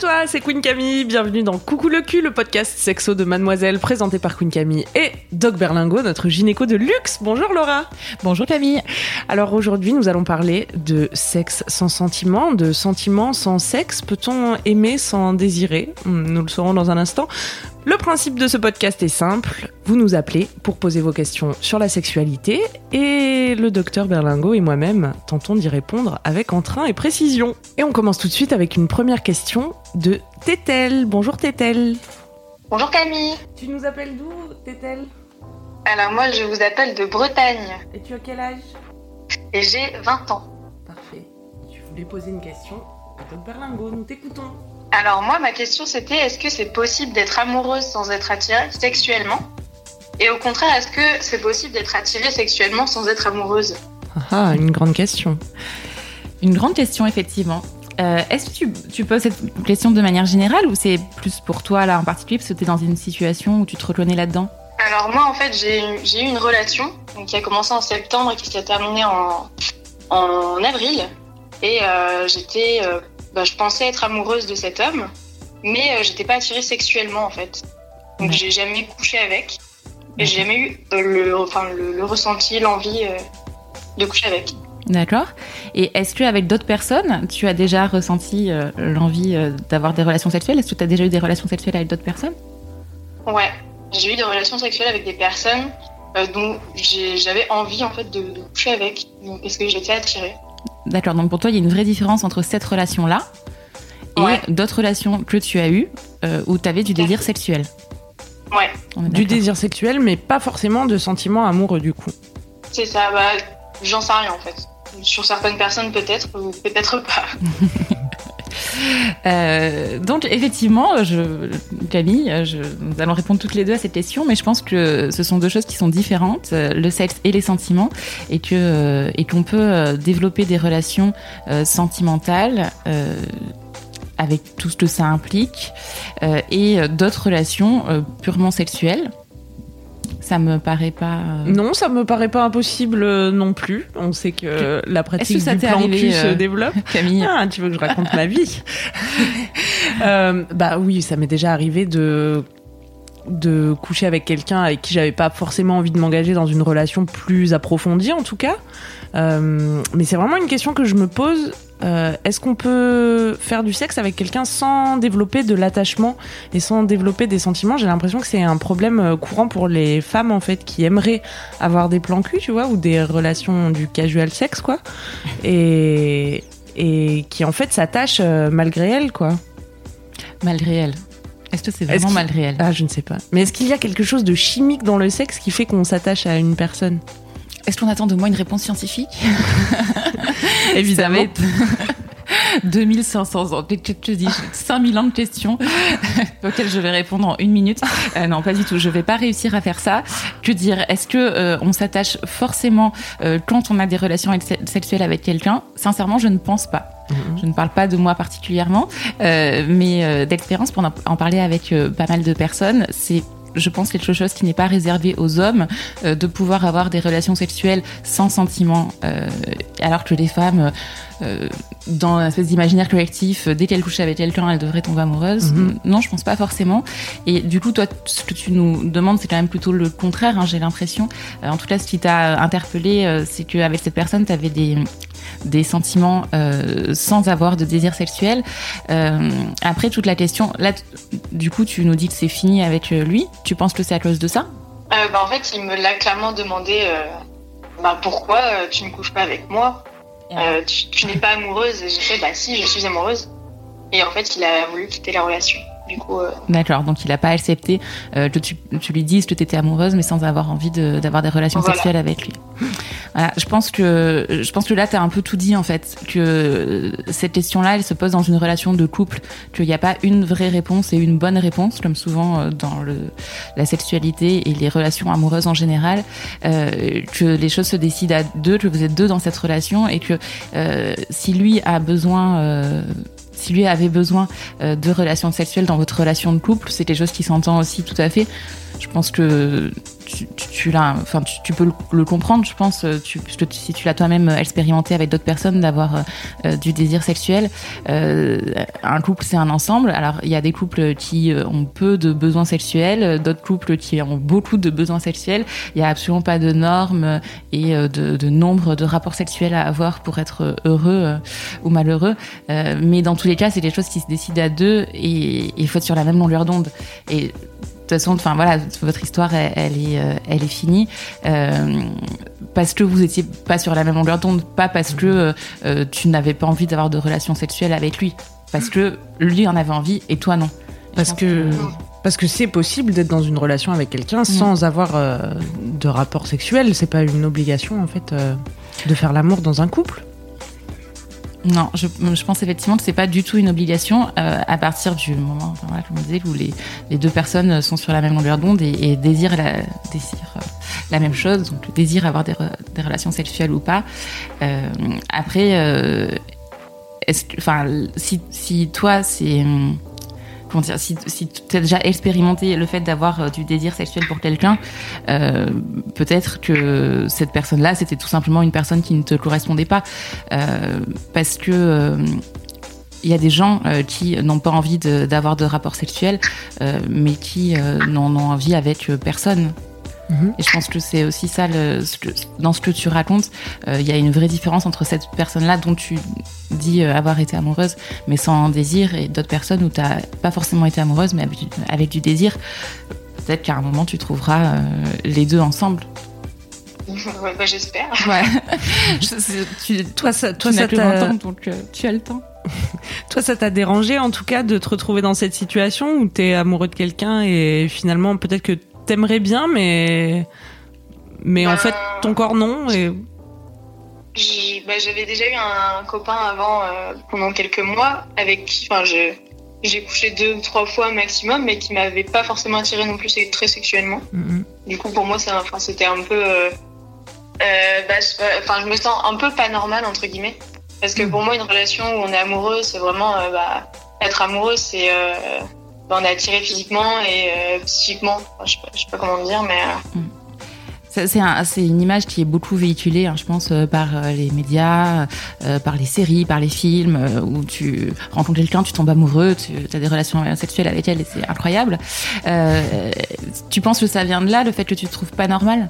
Toi, c'est Queen Camille, bienvenue dans Coucou le cul, le podcast sexo de Mademoiselle présenté par Queen Camille et Doc Berlingo, notre gynéco de luxe. Bonjour Laura. Bonjour Camille. Alors aujourd'hui nous allons parler de sexe sans sentiment, de sentiments sans sexe. Peut-on aimer sans désirer? Nous le saurons dans un instant. Le principe de ce podcast est simple, vous nous appelez pour poser vos questions sur la sexualité et le docteur Berlingo et moi-même tentons d'y répondre avec entrain et précision. Et on commence tout de suite avec une première question de Tétel. Bonjour Tétel. Bonjour Camille. Tu nous appelles d'où Tétel? Alors moi je vous appelle de Bretagne Et tu as quel âge? Et j'ai 20 ans. Parfait. Tu voulais poser une question à Doc Berlingo, nous t'écoutons. Alors moi ma question c'était est-ce que c'est possible d'être amoureuse sans être attirée sexuellement? Et au contraire est-ce que c'est possible d'être attirée sexuellement sans être amoureuse? Ah, une grande question. Une grande question, effectivement. Euh, Est-ce que tu, tu poses cette question de manière générale ou c'est plus pour toi là en particulier parce que tu es dans une situation où tu te reconnais là-dedans? Alors moi en fait j'ai eu- j'ai eu une relation donc, qui a commencé en septembre et qui s'est terminée en, en avril. Et euh, j'étais, euh, bah, je pensais être amoureuse de cet homme, mais euh, j'étais pas attirée sexuellement en fait. Donc j'ai jamais couché avec. Et j'ai jamais eu euh, le, enfin, le, le ressenti, l'envie euh, de coucher avec. D'accord. Et est-ce qu'avec d'autres personnes, tu as déjà ressenti euh, l'envie d'avoir des relations sexuelles? Est-ce que tu as déjà eu des relations sexuelles avec d'autres personnes? Ouais, j'ai eu des relations sexuelles avec des personnes dont j'avais envie en fait de, de coucher avec, donc, parce que j'étais attirée. D'accord. Donc pour toi, il y a une vraie différence entre cette relation-là et Ouais. d'autres relations que tu as eues euh, où tu avais du désir sexuel. Ouais, Du désir sexuel, mais pas forcément de sentiments amoureux du coup. c'est ça. Bah, j'en sais rien en fait. Sur certaines personnes peut-être, ou peut-être pas. Euh, donc effectivement, Camille, nous allons répondre toutes les deux à cette question, mais je pense que ce sont deux choses qui sont différentes, euh, le sexe et les sentiments, et euh, et qu'on peut développer des relations sentimentales. avec tout ce que ça implique, et d'autres relations purement sexuelles. Ça me paraît pas. euh, Non, ça me paraît pas impossible euh, non plus. On sait que la pratique que ça du plan cul euh, se développe. Camille. Ah, tu veux que je raconte ma vie Euh, Bah oui, ça m'est déjà arrivé de de coucher avec quelqu'un avec qui j'avais pas forcément envie de m'engager dans une relation plus approfondie en tout cas. Euh, mais c'est vraiment une question que je me pose. Euh, Est-ce qu'on peut faire du sexe avec quelqu'un sans développer de l'attachement et sans développer des sentiments? J'ai l'impression que c'est un problème euh, courant pour les femmes en fait qui aimeraient avoir des plans cul, tu vois, ou des relations du casual sexe quoi, et et qui en fait s'attachent malgré elles quoi. Malgré elle. Est-ce que c'est vraiment qu'il- malgré elle Ah, je ne sais pas. Mais est-ce qu'il y a quelque chose de chimique dans le sexe qui fait qu'on s'attache à une personne? Est-ce qu'on attend de moi une réponse scientifique Évidemment. Ça va être 2500 ans. Je te dis 5000 ans de questions auxquelles je vais répondre en une minute. Euh, non, pas du tout. Je vais pas réussir à faire ça. Que dire? Est-ce que euh, on s'attache forcément euh, quand on a des relations ex- sexuelles avec quelqu'un? Sincèrement, je ne pense pas. Je ne parle pas de moi particulièrement, euh, mais euh, d'expérience pour en, en parler avec euh, pas mal de personnes, c'est je pense quelque chose qui n'est pas réservé aux hommes euh, de pouvoir avoir des relations sexuelles sans sentiment, euh, alors que les femmes, euh, dans un espèce d'imaginaire collectif, euh, dès qu'elles couchent avec quelqu'un, elles devraient tomber amoureuses. Mhm. Non, je pense pas forcément. Et du coup, toi, ce que tu nous demandes, c'est quand même plutôt le contraire, hein, j'ai l'impression. En tout cas, ce qui t'a interpellé, euh, c'est qu'avec cette personne, tu avais des des sentiments euh, sans avoir de désir sexuel. Euh, après, toute la question, là, du coup, tu nous dis que c'est fini avec euh, lui. Tu penses que c'est à cause de ça? Bah, en fait, il me l'a clairement demandé bah, pourquoi tu ne couches pas avec moi? Tu, tu n'es pas amoureuse Et j'ai fait bah si, je suis amoureuse. Et en fait, il a voulu quitter la relation. Du coup, euh, D'accord, donc il n'a pas accepté euh, que tu, tu lui dises que tu étais amoureuse, mais sans avoir envie de- d'avoir des relations Voilà. sexuelles avec lui. Voilà, je pense que je pense que là tu as un peu tout dit en fait, que euh, cette question-là, elle se pose dans une relation de couple, qu'il n'y a pas une vraie réponse et une bonne réponse, comme souvent euh, dans le, la sexualité et les relations amoureuses en général, euh, que les choses se décident à deux, que vous êtes deux dans cette relation et que euh, si lui a besoin euh, si lui avait besoin euh, de relations sexuelles dans votre relation de couple, c'est quelque chose qui s'entend aussi tout à fait. Je pense que tu, tu, enfin, tu, peux le, comprendre, je pense, euh, tu, si tu l'as toi-même expérimenté avec d'autres personnes d'avoir euh, euh, du désir sexuel. Euh, un couple, c'est un ensemble. Alors, il y a des couples qui euh, ont peu de besoins sexuels, euh, d'autres couples qui ont beaucoup de besoins sexuels. Il n'y a absolument pas de normes et euh, de, nombre de rapports sexuels à avoir pour être heureux euh, ou malheureux. Euh, mais dans tous les cas, c'est des choses qui se décident à deux et il faut être sur la même longueur d'onde. Et toute façon, enfin voilà, votre histoire, elle, elle est, euh, elle est finie euh, parce que vous étiez pas sur la même longueur d'onde, pas parce que euh, tu n'avais pas envie d'avoir de relations sexuelles avec lui, parce que lui en avait envie et toi non. Parce que parce que c'est possible d'être dans une relation avec quelqu'un sans avoir euh, de rapport sexuel. C'est pas une obligation en fait euh, de faire l'amour dans un couple. Non, je, je pense effectivement que c'est pas du tout une obligation euh, à partir du moment, enfin, voilà, comme on où les, les deux personnes sont sur la même longueur d'onde et, et désirent, la, désirent euh, la même chose, donc le désir avoir des, des relations sexuelles ou pas. Euh, après, euh, est-ce que, enfin, si, si toi c'est hum, si, tu as déjà expérimenté le fait d'avoir euh, du désir sexuel pour quelqu'un, euh, peut-être que cette personne-là, c'était tout simplement une personne qui ne te correspondait pas. Euh, parce que il y a des gens qui n'ont pas envie d'avoir de, rapports sexuels, euh, mais qui n'en ont envie avec personne. Mhm. Et je pense que c'est aussi ça, le, ce que- dans ce que tu racontes, euh, il y a une vraie différence entre cette personne-là dont tu dis euh, avoir été amoureuse, mais sans désir, et d'autres personnes où tu n'as pas forcément été amoureuse, mais avec, du- avec du désir. Peut-être qu'à un moment, tu trouveras euh, les deux ensemble. ouais, bah, j'espère. Ouais. Je sais, tu, Toi, ça, toi, tu n'as ça que t'a- 20 ans, donc euh, tu as le temps. toi, ça t'a dérangé en tout cas de te retrouver dans cette situation où t'es amoureux de quelqu'un et finalement peut-être que t'aimerais bien, mais mais en Ben- fait ton corps non. Et bah, J'avais déjà eu un copain avant euh, pendant quelques mois avec qui enfin, j'ai couché deux ou trois fois maximum, mais qui m'avait pas forcément attiré non plus très sexuellement. Mhm. Du coup, pour moi, c'était un peu. euh, euh, bah, je, enfin, je me sens un peu pas normale, entre guillemets. Parce que pour moi, une relation où on est amoureux, c'est vraiment. euh, bah, être amoureux, c'est. Bah, on est attiré physiquement et euh, psychiquement. Enfin, je, sais pas, je sais pas comment dire, mais. euh, Ça, C'est un- c'est une image qui est beaucoup véhiculée, hein, je pense, euh, par les médias, euh, par les séries, par les films, euh, où tu rencontres quelqu'un, tu tombes amoureux, tu as des relations sexuelles avec elle et c'est incroyable. Euh, tu penses que ça vient de là, le fait que tu te trouves pas normal?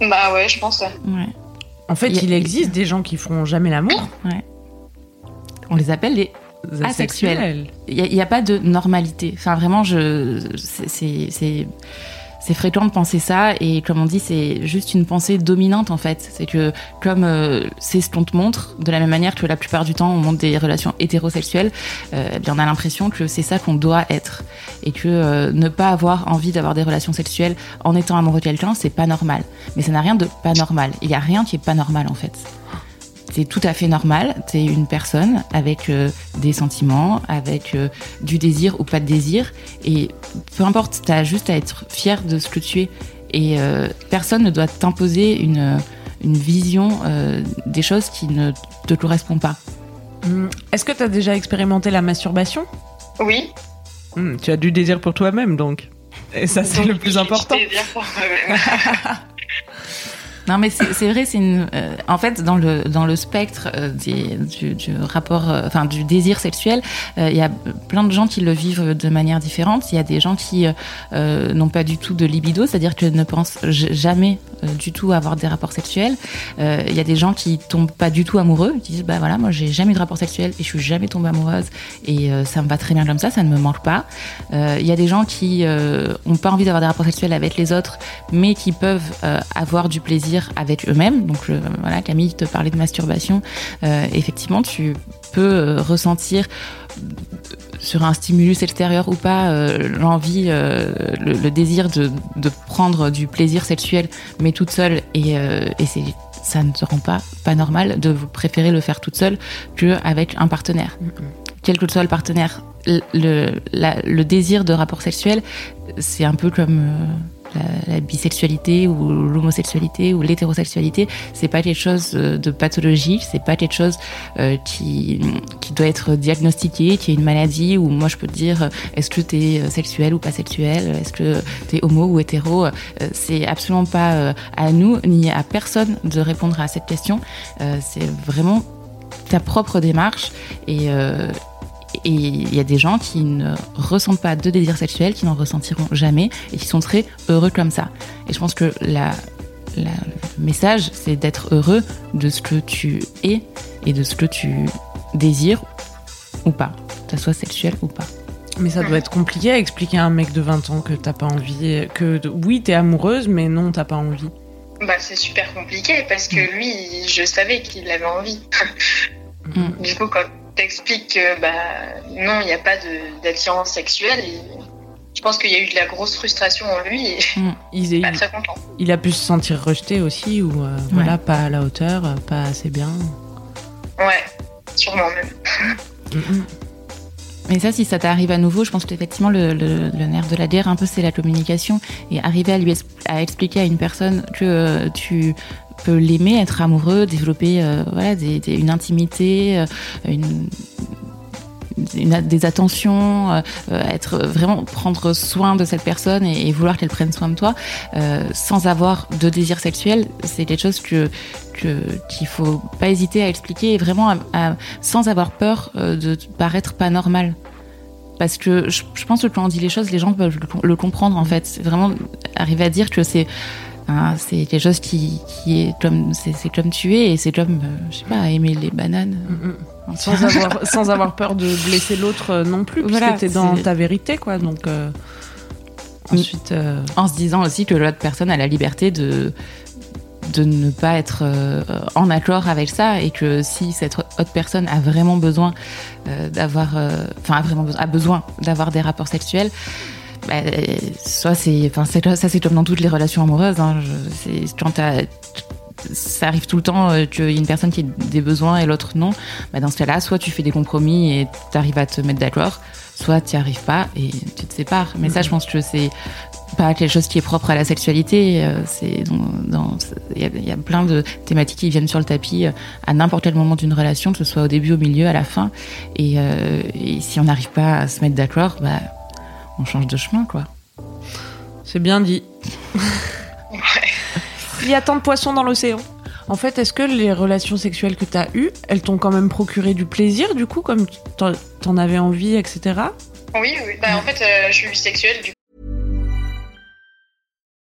Bah ouais, je pense. ouais. En fait, Il y a- il existe des gens qui feront jamais l'amour. On les appelle les Asexuels. Il n'y a, pas de normalité. Enfin, vraiment, je, c'est- c'est, c'est, c'est fréquent de penser ça. Et comme on dit, c'est juste une pensée dominante, en fait. C'est que, comme euh, c'est ce qu'on te montre, de la même manière que la plupart du temps, on montre des relations hétérosexuelles, euh, eh bien, on a l'impression que c'est ça qu'on doit être. Et que euh, ne pas avoir envie d'avoir des relations sexuelles en étant amoureux de quelqu'un, c'est pas normal. Mais ça n'a rien de pas normal. Il n'y a rien qui est pas normal, en fait c'est tout à fait normal. T'es une personne avec euh, des sentiments, avec euh, du désir ou pas de désir. Et peu importe, t'as juste à être fier de ce que tu es. Et euh, personne ne doit t'imposer une, une vision euh, des choses qui ne te correspondent pas. Mhm. Est-ce que t'as déjà expérimenté la masturbation? Oui. Mhm, Tu as du désir pour toi-même donc. Et ça c'est le plus important. du désir pour moi-même. Non, mais c'est vrai, c'est une. euh, en fait, dans le dans le spectre euh, du, rapport, euh, enfin du désir sexuel, il y a plein de gens qui le vivent de manière différente. Il y a des gens qui n'ont pas du tout de libido, c'est-à-dire que ne pensent jamais du tout avoir des rapports sexuels. Euh, Il y a des gens qui tombent pas du tout amoureux, qui disent bah voilà, moi j'ai jamais eu de rapport sexuel et je suis jamais tombée amoureuse et euh, ça me va très bien comme ça, ça ne me manque pas. Euh, Il y a des gens qui euh, ont pas envie d'avoir des rapports sexuels avec les autres, mais qui peuvent euh, avoir du plaisir avec eux-mêmes. Donc euh, voilà, Camille te parlait de masturbation. Euh, effectivement, tu peux euh, ressentir sur un stimulus extérieur ou pas, euh, l'envie, euh, le, le désir de, de prendre du plaisir sexuel, mais toute seule, et, euh, et c'est ça ne te rend pas pas normal de vous préférer le faire toute seule que avec un partenaire, quel que soit le partenaire. Le, la- le désir de rapport sexuel, c'est un peu comme la, bisexualité ou l'homosexualité ou l'hétérosexualité. C'est pas quelque chose euh, de pathologique, c'est pas quelque chose euh, qui, qui doit être diagnostiqué, qui est une maladie où moi je peux te dire euh, est-ce que tu es sexuel ou pas sexuel, est-ce que tu es homo ou hétéro. C'est absolument pas à nous ni à personne de répondre à cette question. C'est vraiment ta propre démarche et et il y a des gens qui ne ressentent pas de désir sexuel, qui n'en ressentiront jamais et qui sont très heureux comme ça. Et je pense que la, la- le message, c'est d'être heureux de ce que tu es et de ce que tu désires ou pas, que ça soit sexuel ou pas. Mais ça doit être compliqué à expliquer à un mec de 20 ans que t'as pas envie, que oui, t'es amoureuse, mais non, t'as pas envie. Bah, c'est super compliqué parce que lui, je savais qu'il avait envie. Mm. Du coup, quand t'expliques que bah, non, il n'y a pas de- d'attirance sexuelle, il- je pense qu'il y a eu de la grosse frustration en lui et Il, est- pas très content. il a pu se sentir rejeté aussi, ou euh, voilà, pas à la hauteur, pas assez bien. Ouais, sûrement même. Mhm. Mais ça, si ça t'arrive à nouveau, je pense qu'effectivement, le, le, le nerf de la guerre, un peu, c'est la communication. Et arriver à lui es- à expliquer à une personne que euh, tu peux l'aimer, être amoureux, développer euh, voilà, une intimité, euh, une, des attentions, euh, être vraiment prendre soin de cette personne et, vouloir qu'elle prenne soin de toi, sans avoir de désir sexuel, c'est quelque chose que qu'il faut pas hésiter à expliquer et vraiment sans avoir peur de paraître pas normal. Parce que je, pense que quand on dit les choses, les gens peuvent le, le comprendre en fait. Vraiment arriver à dire que c'est hein, c'est quelque chose qui, qui est comme c'est c'est comme tu es et c'est comme euh, je sais pas aimer les bananes. Mhm. Sans avoir, sans avoir peur de blesser l'autre euh, non plus, Voilà, parce que t'es dans ta vérité, quoi. Donc, euh, ensuite, euh, en se disant aussi que l'autre personne a la liberté de de ne pas être euh, en accord avec ça et que si cette autre personne a vraiment besoin d'avoir enfin a vraiment besoin, a besoin d'avoir des rapports sexuels bah, soit c'est enfin ça c'est comme dans toutes les relations amoureuses hein, je- quand t'as- ça arrive tout le temps euh, qu'il y a une personne qui a des besoins et l'autre non bah, dans ce cas-là soit tu fais des compromis et tu arrives à te mettre d'accord soit tu n'y arrives pas et tu te sépares mais ça je pense que c'est pas quelque chose qui est propre à la sexualité. euh, C'est il y, a- il y a plein de thématiques qui viennent sur le tapis euh, à n'importe quel moment d'une relation, que ce soit au début, au milieu, à la fin. Et, euh, et si on n'arrive pas à se mettre d'accord, bah, on change de chemin, quoi. c'est bien dit. Il y a tant de poissons dans l'océan. En fait, est-ce que les relations sexuelles que t'as eues, elles t'ont quand même procuré du plaisir, du coup, comme t'en- t'en avais envie, etc. Oui, oui. Bah, en fait, euh, je suis bisexuelle, du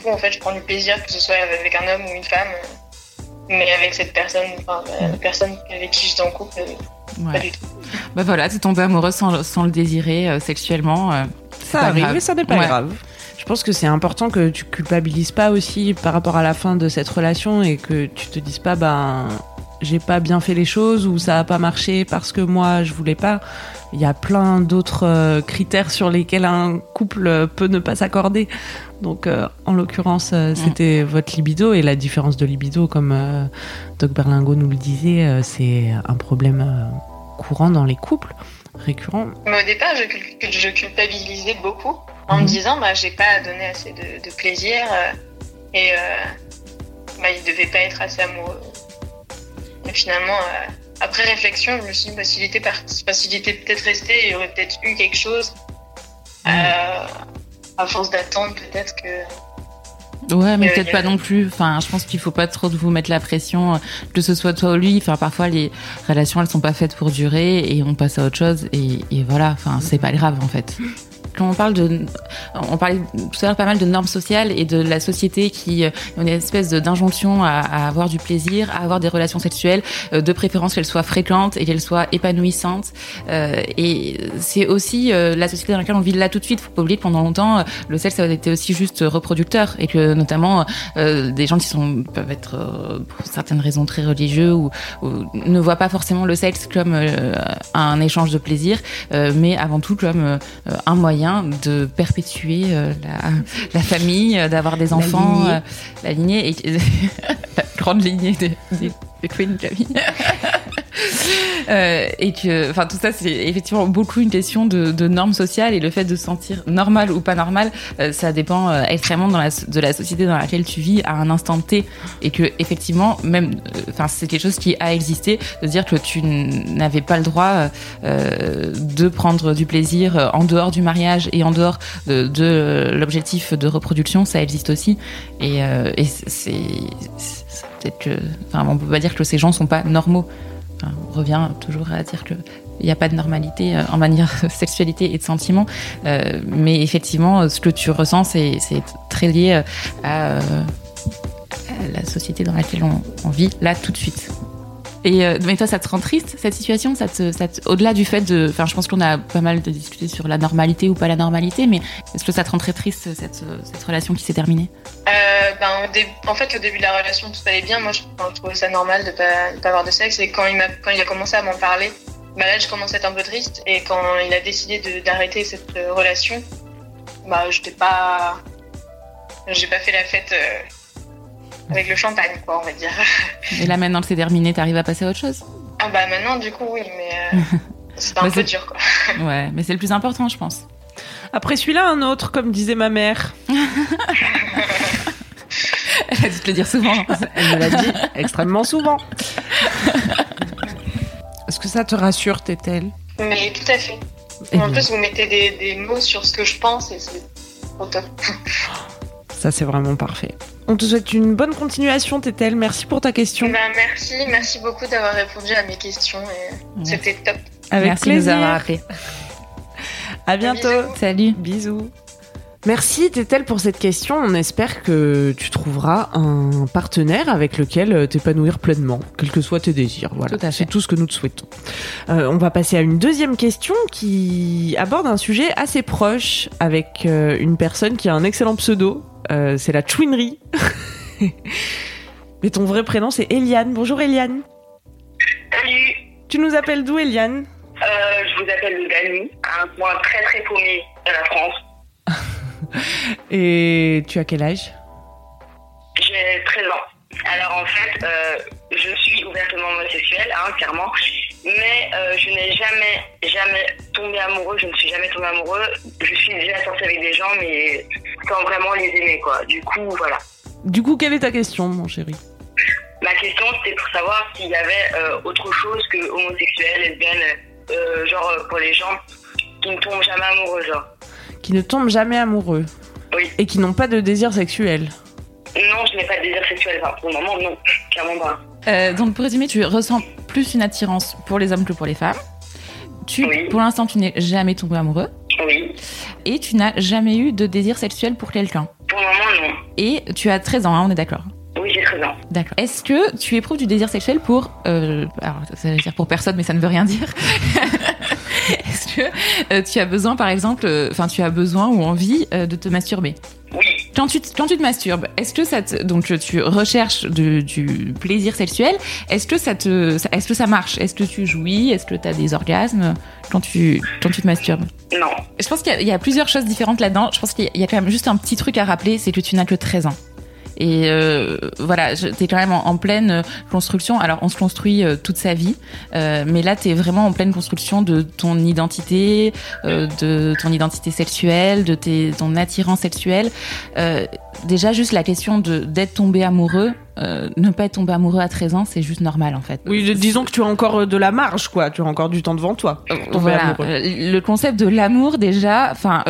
Coup, en fait, je prends du plaisir, que ce soit avec un homme ou une femme. euh, Mais avec cette personne, enfin, la personne avec qui j'étais en couple, euh, Ouais. pas du tout. Bah voilà, t'es tombée amoureuse sans, sans le désirer euh, sexuellement. euh, Ça arrive grave. ça n'est pas Ouais. grave. Je pense que c'est important que tu culpabilises pas aussi par rapport à la fin de cette relation et que tu te dises pas, ben, j'ai pas bien fait les choses ou ça a pas marché parce que moi je voulais pas. Il y a plein d'autres euh, critères sur lesquels un couple euh, peut ne pas s'accorder. Donc, euh, en l'occurrence, euh, c'était votre libido et la différence de libido, comme euh, Doc Berlingo nous le disait, euh, c'est un problème euh, courant dans les couples, récurrent. Mais au départ, je, cul- je culpabilisais beaucoup en me Mhm. disant, bah, j'ai pas donné assez de, de plaisir euh, et euh, bah, il devait pas être assez amoureux. Et finalement, euh, après réflexion, je me suis dit, bah, s'il était, parti, enfin, s'il était peut-être resté, il y aurait peut-être eu quelque chose. Euh, à force d'attendre, peut-être que. Ouais, mais peut-être pas non plus. Enfin, je pense qu'il faut pas trop vous mettre la pression, que ce soit toi ou lui. Enfin, parfois les relations elles sont pas faites pour durer et on passe à autre chose et, et voilà. Enfin, c'est pas grave en fait on parle de, on parlait tout à l'heure pas mal de normes sociales et de la société qui euh, a une espèce d'injonction à, à, avoir du plaisir, à avoir des relations sexuelles, euh, de préférence qu'elles soient fréquentes et qu'elles soient épanouissantes. Euh, et c'est aussi la société dans laquelle on vit là tout de suite. Faut pas oublier que pendant longtemps, le sexe a été aussi juste reproducteur et que notamment des gens qui sont peuvent être pour certaines raisons très religieux ou, ne voient pas forcément le sexe comme un échange de plaisir, mais avant tout comme un moyen de perpétuer euh, la, la, famille, euh, d'avoir des enfants, euh, la lignée, la, lignée et la grande lignée des, des, des Queen Camille. Euh, et que, enfin, tout ça, c'est effectivement beaucoup une question de, de, normes sociales et le fait de se sentir normal ou pas normal, euh, ça dépend euh, extrêmement de la société dans laquelle tu vis à un instant T et que effectivement, même, enfin, c'est quelque chose qui a existé de dire que tu n'avais pas le droit de prendre du plaisir en dehors du mariage et en dehors de, l'objectif de reproduction, ça existe aussi et, et c'est peut-être que, enfin, on peut pas dire que ces gens sont pas normaux. On revient toujours à dire que il n'y a pas de normalité en manière de sexualité et de sentiments, euh, mais effectivement, ce que tu ressens, c'est très lié à, la société dans laquelle on vit là tout de suite. Et euh, mais toi, ça te rend triste cette situation? Ça te, ça te, Au-delà du fait de, enfin, je pense qu'on a pas mal de discuté sur la normalité ou pas la normalité, mais est-ce que ça te rend très triste cette, cette relation qui s'est terminée? Euh, ben, en fait, au début de la relation, tout allait bien. Moi, je, je trouvais ça normal de pas, de pas avoir de sexe. Et quand il, a, quand il a commencé à m'en parler, bah là, je commençais à être un peu triste. Et quand il a décidé d'arrêter cette relation, bah, j'étais pas, j'ai pas fait la fête. Euh avec le champagne, quoi, on va dire. Et là, maintenant que c'est terminé, t'arrives à passer à autre chose Ah bah maintenant, du coup, oui, mais euh, c'est un peu dur, quoi. Ouais, mais c'est le plus important, je pense. Après celui-là, un autre, comme disait ma mère. Elle a dû te le dire souvent. Elle me l'a dit extrêmement souvent. Est-ce que ça te rassure, Tétel? Mais tout à fait. Et en plus, vous mettez des, des, mots sur ce que je pense et c'est au top. Ça, c'est vraiment parfait. On te souhaite une bonne continuation, Tétel. Merci pour ta question. Ben, merci, merci beaucoup d'avoir répondu à mes questions. Et C'était top. Avec merci plaisir. de nous avoir appelé. À bientôt. Bisous. Salut. Bisous. Merci Tétel pour cette question. On espère que tu trouveras un partenaire avec lequel t'épanouir pleinement, quels que soient tes désirs. Voilà, c'est tout ce que nous te souhaitons. Euh, on va passer à une deuxième question qui aborde un sujet assez proche avec euh, une personne qui a un excellent pseudo. Euh, c'est la chouinerie. Mais ton vrai prénom c'est Eliane. Bonjour Eliane. Salut. Tu nous appelles d'où Eliane? Euh, Je vous appelle de Dany, un coin très très paumé de la France. Et tu as quel âge? J'ai 13 ans. Alors en fait, euh, je suis ouvertement homosexuelle, hein, clairement, mais euh, je n'ai jamais, jamais tombé amoureux, je ne suis jamais tombée amoureux. Je suis déjà sortie avec des gens, mais sans vraiment les aimer, quoi. Du coup, voilà. Du coup, quelle est ta question, mon chéri? Ma question, c'était pour savoir s'il y avait euh, autre chose que homosexuel, lesbienne, euh, genre pour les gens qui ne tombent jamais amoureux, genre. Qui ne tombent jamais amoureux? Oui. Et qui n'ont pas de désir sexuel? Non, je n'ai pas de désir sexuel. Enfin, pour le moment, non. Clairement pas. Euh, donc, pour résumer, tu ressens plus une attirance pour les hommes que pour les femmes. Tu, Oui. Pour l'instant, tu n'es jamais tombé amoureux. Et tu n'as jamais eu de désir sexuel pour quelqu'un. Pour le moment, non. Et tu as 13 ans, hein, on est d'accord Oui, j'ai 13 ans. D'accord. Est-ce que tu éprouves du désir sexuel pour... Euh, alors, ça veut dire pour personne, mais ça ne veut rien dire. Est-ce que euh, tu as besoin, par exemple, enfin, tu as besoin ou envie euh, de te masturber? Quand tu, te- quand tu te masturbes, est-ce que ça te, donc tu recherches de- du plaisir sexuel Est-ce que ça te, est-ce que ça marche? Est-ce que tu jouis? Est-ce que tu as des orgasmes quand tu, quand tu te masturbes? Non. Je pense qu'il y, y a plusieurs choses différentes là-dedans. Je pense qu'il y a quand même juste un petit truc à rappeler, c'est que tu n'as que 13 ans. Et euh, voilà, t'es quand même en, pleine euh, construction. Alors, on se construit euh, toute sa vie, euh, mais là, t'es vraiment en pleine construction de ton identité, euh, de ton identité sexuelle, de tes, ton attirance sexuelle. Déjà, juste la question de d'être tombé amoureux, euh, ne pas être tombé amoureux à 13 ans, c'est juste normal en fait. Oui, disons que tu as encore de la marge, quoi. Tu as encore du temps devant toi. Voilà, le concept de l'amour déjà, enfin,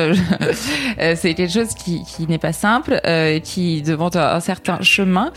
c'est quelque chose qui, qui n'est pas simple, qui demande un certain chemin.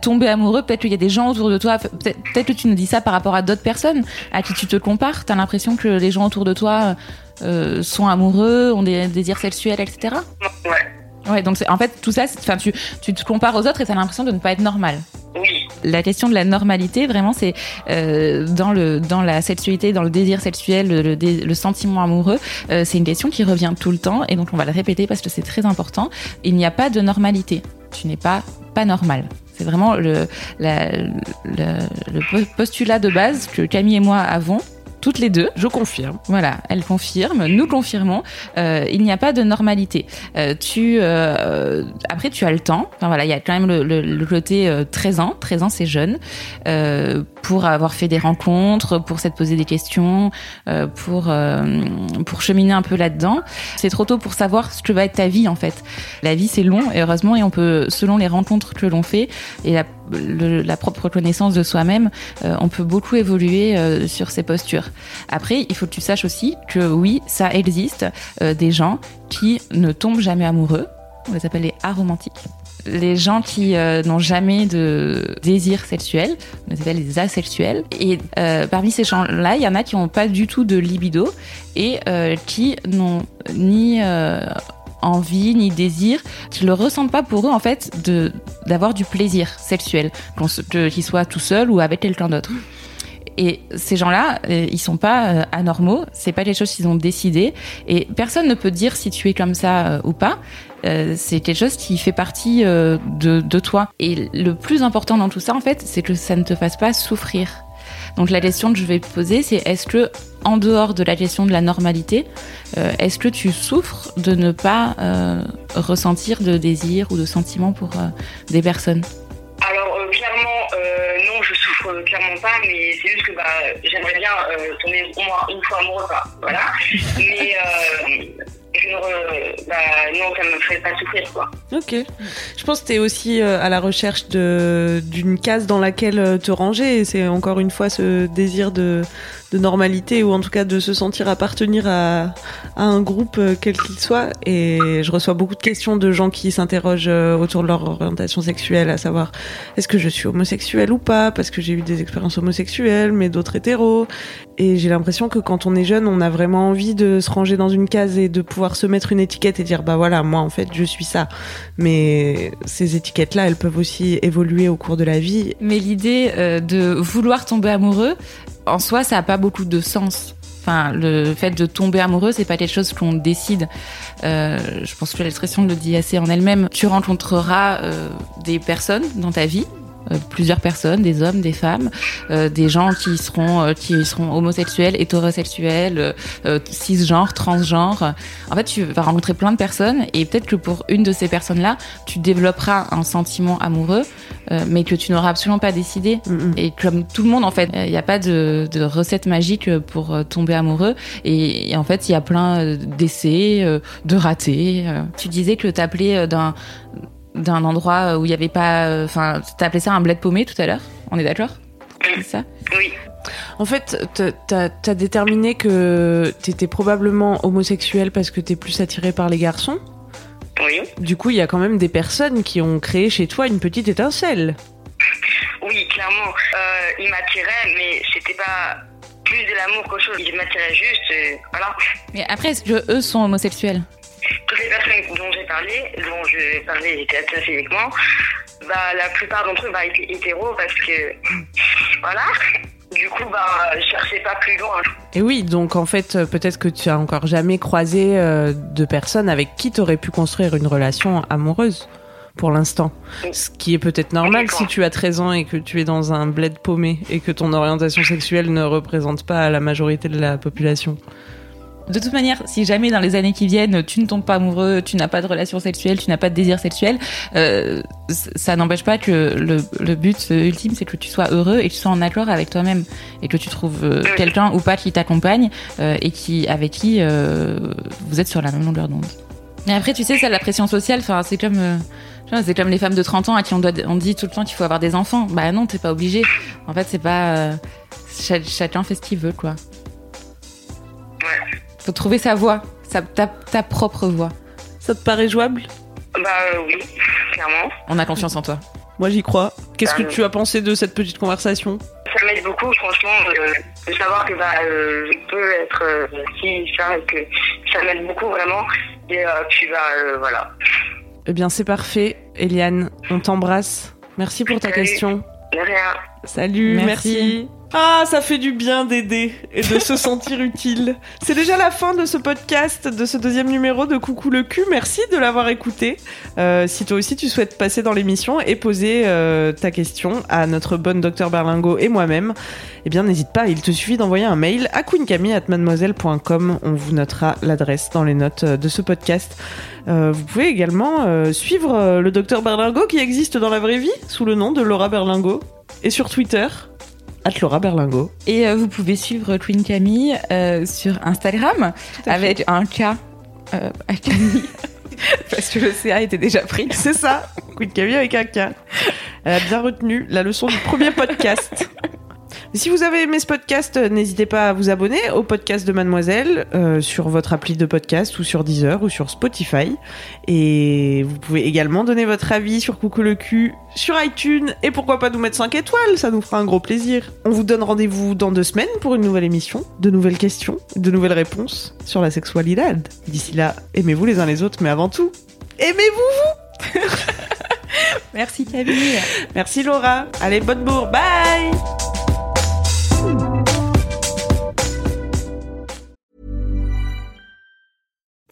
tomber amoureux, peut-être qu'il y a des gens autour de toi, peut-être que tu nous dis ça par rapport à d'autres personnes à qui tu te compares. T'as l'impression que les gens autour de toi euh, sont amoureux, ont des désirs sexuels, etc. Ouais. Ouais, donc en fait, tout ça, enfin, tu, tu te compares aux autres et t'as l'impression de ne pas être normal. Oui. La question de la normalité, vraiment, c'est euh, dans le dans la sexualité, dans le désir sexuel, le, le, sentiment amoureux, euh, c'est une question qui revient tout le temps et donc on va le répéter parce que c'est très important. Il n'y a pas de normalité. Tu n'es pas pas normal. C'est vraiment le, la, le postulat de base que Camille et moi avons toutes les deux. Je confirme. Voilà, elle confirme, nous confirmons. Euh, il n'y a pas de normalité. Euh, tu, euh, après, tu as le temps. Enfin voilà, il y a quand même le, le, le côté 13 ans. 13 ans, c'est jeune. Pour avoir fait des rencontres, pour s'être posé des questions, pour pour cheminer un peu là-dedans. C'est trop tôt pour savoir ce que va être ta vie en fait. La vie, c'est long et heureusement, et on peut, selon les rencontres que l'on fait et la la propre connaissance de soi-même, euh, on peut beaucoup évoluer euh, sur ces postures. Après, il faut que tu saches aussi que oui, ça existe euh, des gens qui ne tombent jamais amoureux. On les appelle les aromantiques. Les gens qui n'ont jamais de désir sexuel, on les appelle les asexuels. Et parmi ces gens-là, il y en a qui n'ont pas du tout de libido et qui n'ont ni envie ni désir, qu'ils le ressentent pas pour eux en fait de d'avoir du plaisir sexuel, qu'ils soient tout seuls ou avec quelqu'un d'autre. Et ces gens-là, euh, ils sont pas euh, anormaux, c'est pas quelque chose qu'ils ont décidé, et personne ne peut dire si tu es comme ça euh, ou pas. C'est quelque chose qui fait partie de, de toi. Et le plus important dans tout ça, en fait, c'est que ça ne te fasse pas souffrir. Donc la question que je vais poser, c'est est-ce que, en dehors de la question de la normalité, euh, est-ce que tu souffres de ne pas euh, ressentir de désir ou de sentiments pour euh, des personnes? Alors clairement, non, je souffre clairement pas, mais c'est juste que bah, j'aimerais bien tomber au moins une fois amoureux, quoi. Voilà. mais je bah, non, ça me ferait pas souffrir, quoi. Ok. Je pense que tu es aussi euh, à la recherche d'une case dans laquelle euh, te ranger, et c'est encore une fois ce désir de, de normalité ou en tout cas de se sentir appartenir à, à un groupe euh, quel qu'il soit. Et je reçois beaucoup de questions de gens qui s'interrogent euh, autour de leur orientation sexuelle, à savoir est-ce que je suis homosexuel ou pas, parce que j'ai eu des expériences homosexuelles, mais d'autres hétéros. Et j'ai l'impression que quand on est jeune, on a vraiment envie de se ranger dans une case et de pouvoir se mettre une étiquette et dire bah voilà, moi en fait je suis ça. Mais ces étiquettes-là, elles peuvent aussi évoluer au cours de la vie. Mais l'idée euh, de vouloir tomber amoureux, en soi, ça n'a pas beaucoup de sens. Enfin, le fait de tomber amoureux, c'est pas quelque chose qu'on décide. Euh, je pense que l'expression le dit assez en elle-même. Tu rencontreras euh, des personnes dans ta vie plusieurs personnes, des hommes, des femmes, euh, des gens qui seront euh, qui seront homosexuels, hétérosexuels, cisgenres, transgenres. En fait, tu vas rencontrer plein de personnes et peut-être que pour une de ces personnes-là, tu développeras un sentiment amoureux, mais que tu n'auras absolument pas décidé. Et comme tout le monde, en fait, il n'y a pas de, de, recette magique pour tomber amoureux. Et, en fait, il y a plein d'essais, de ratés. Tu disais que t'appelais d'un d'un endroit où il n'y avait pas. Euh, enfin, tu as appelé ça un bled paumé tout à l'heure? On est d'accord? C'est ça? Oui. En fait, t'as as déterminé que t'étais probablement homosexuel parce que t'es plus attiré par les garçons. Oui. Du coup, il y a quand même des personnes qui ont créé chez toi une petite étincelle. Oui, clairement. Euh, il m'attirait, mais c'était pas plus de l'amour qu'autre chose. Il m'attirait juste, voilà. Mais après, est-ce que eux sont homosexuels? Toutes les personnes dont j'ai parlé, dont je parlais assez physiquement, bah, la plupart d'entre eux bah, étaient hétéros parce que. Voilà. Du coup, bah, je cherchais pas plus loin. Et oui, donc en fait, peut-être que tu as encore jamais croisé euh, de personnes avec qui tu aurais pu construire une relation amoureuse pour l'instant. Ce qui est peut-être normal si tu as 13 ans et que tu es dans un bled paumé et que ton orientation sexuelle ne représente pas la majorité de la population. De toute manière, si jamais dans les années qui viennent, tu ne tombes pas amoureux, tu n'as pas de relation sexuelle, tu n'as pas de désir sexuel, euh, ça n'empêche pas que le, but ultime, c'est que tu sois heureux et que tu sois en accord avec toi-même et que tu trouves euh, quelqu'un ou pas qui t'accompagne euh, et qui avec qui vous êtes sur la même longueur d'onde. Mais après, tu sais, ça, la pression sociale, enfin, c'est comme C'est comme les femmes de 30 ans à qui on, doit, on dit tout le temps qu'il faut avoir des enfants. Bah non, t'es pas obligé. En fait, c'est pas. euh, cha- chacun fait ce qu'il veut, quoi. Faut trouver sa voie, sa, ta, ta propre voie. Ça te paraît jouable? Bah euh, oui, clairement. On a confiance en toi. Moi, j'y crois. Qu'est-ce que Ah, tu as pensé de cette petite conversation? Ça m'aide beaucoup, franchement, euh, de savoir que bah, euh, je peux être euh, si ça, et que ça m'aide beaucoup vraiment. Et euh, puis bah euh, voilà. Eh bien, c'est parfait. Eliane, on t'embrasse. Merci pour ta Salut. question. De rien. Salut, merci. Merci. Ah, ça fait du bien d'aider et de se sentir utile. C'est déjà la fin de ce podcast, de ce deuxième numéro de Coucou le cul. Merci de l'avoir écouté. Euh, si toi aussi tu souhaites passer dans l'émission et poser euh, ta question à notre bonne docteur Berlingo et moi-même, eh bien n'hésite pas, il te suffit d'envoyer un mail à queencamille@mademoiselle.com. On vous notera l'adresse dans les notes euh, de ce podcast. Euh, vous pouvez également suivre le docteur Berlingo qui existe dans la vraie vie sous le nom de Laura Berlingo et sur Twitter Laura Berlingo. Et euh, vous pouvez suivre Queen Camille euh, sur Instagram avec un K euh, à Camille. Parce que le CA était déjà pris. C'est ça, Queen Camille avec un K. Elle a bien retenu la leçon du premier podcast. Si vous avez aimé ce podcast, euh, n'hésitez pas à vous abonner au podcast de Mademoiselle euh, sur votre appli de podcast ou sur Deezer ou sur Spotify. Et vous pouvez également donner votre avis sur Coucou le cul sur iTunes et pourquoi pas nous mettre 5 étoiles, ça nous fera un gros plaisir. On vous donne rendez-vous dans deux semaines pour une nouvelle émission, de nouvelles questions, de nouvelles réponses sur la sexualité. D'ici là, aimez-vous les uns les autres, mais avant tout, aimez-vous Merci Camille. Merci Laura. Allez, bonne bourre. Bye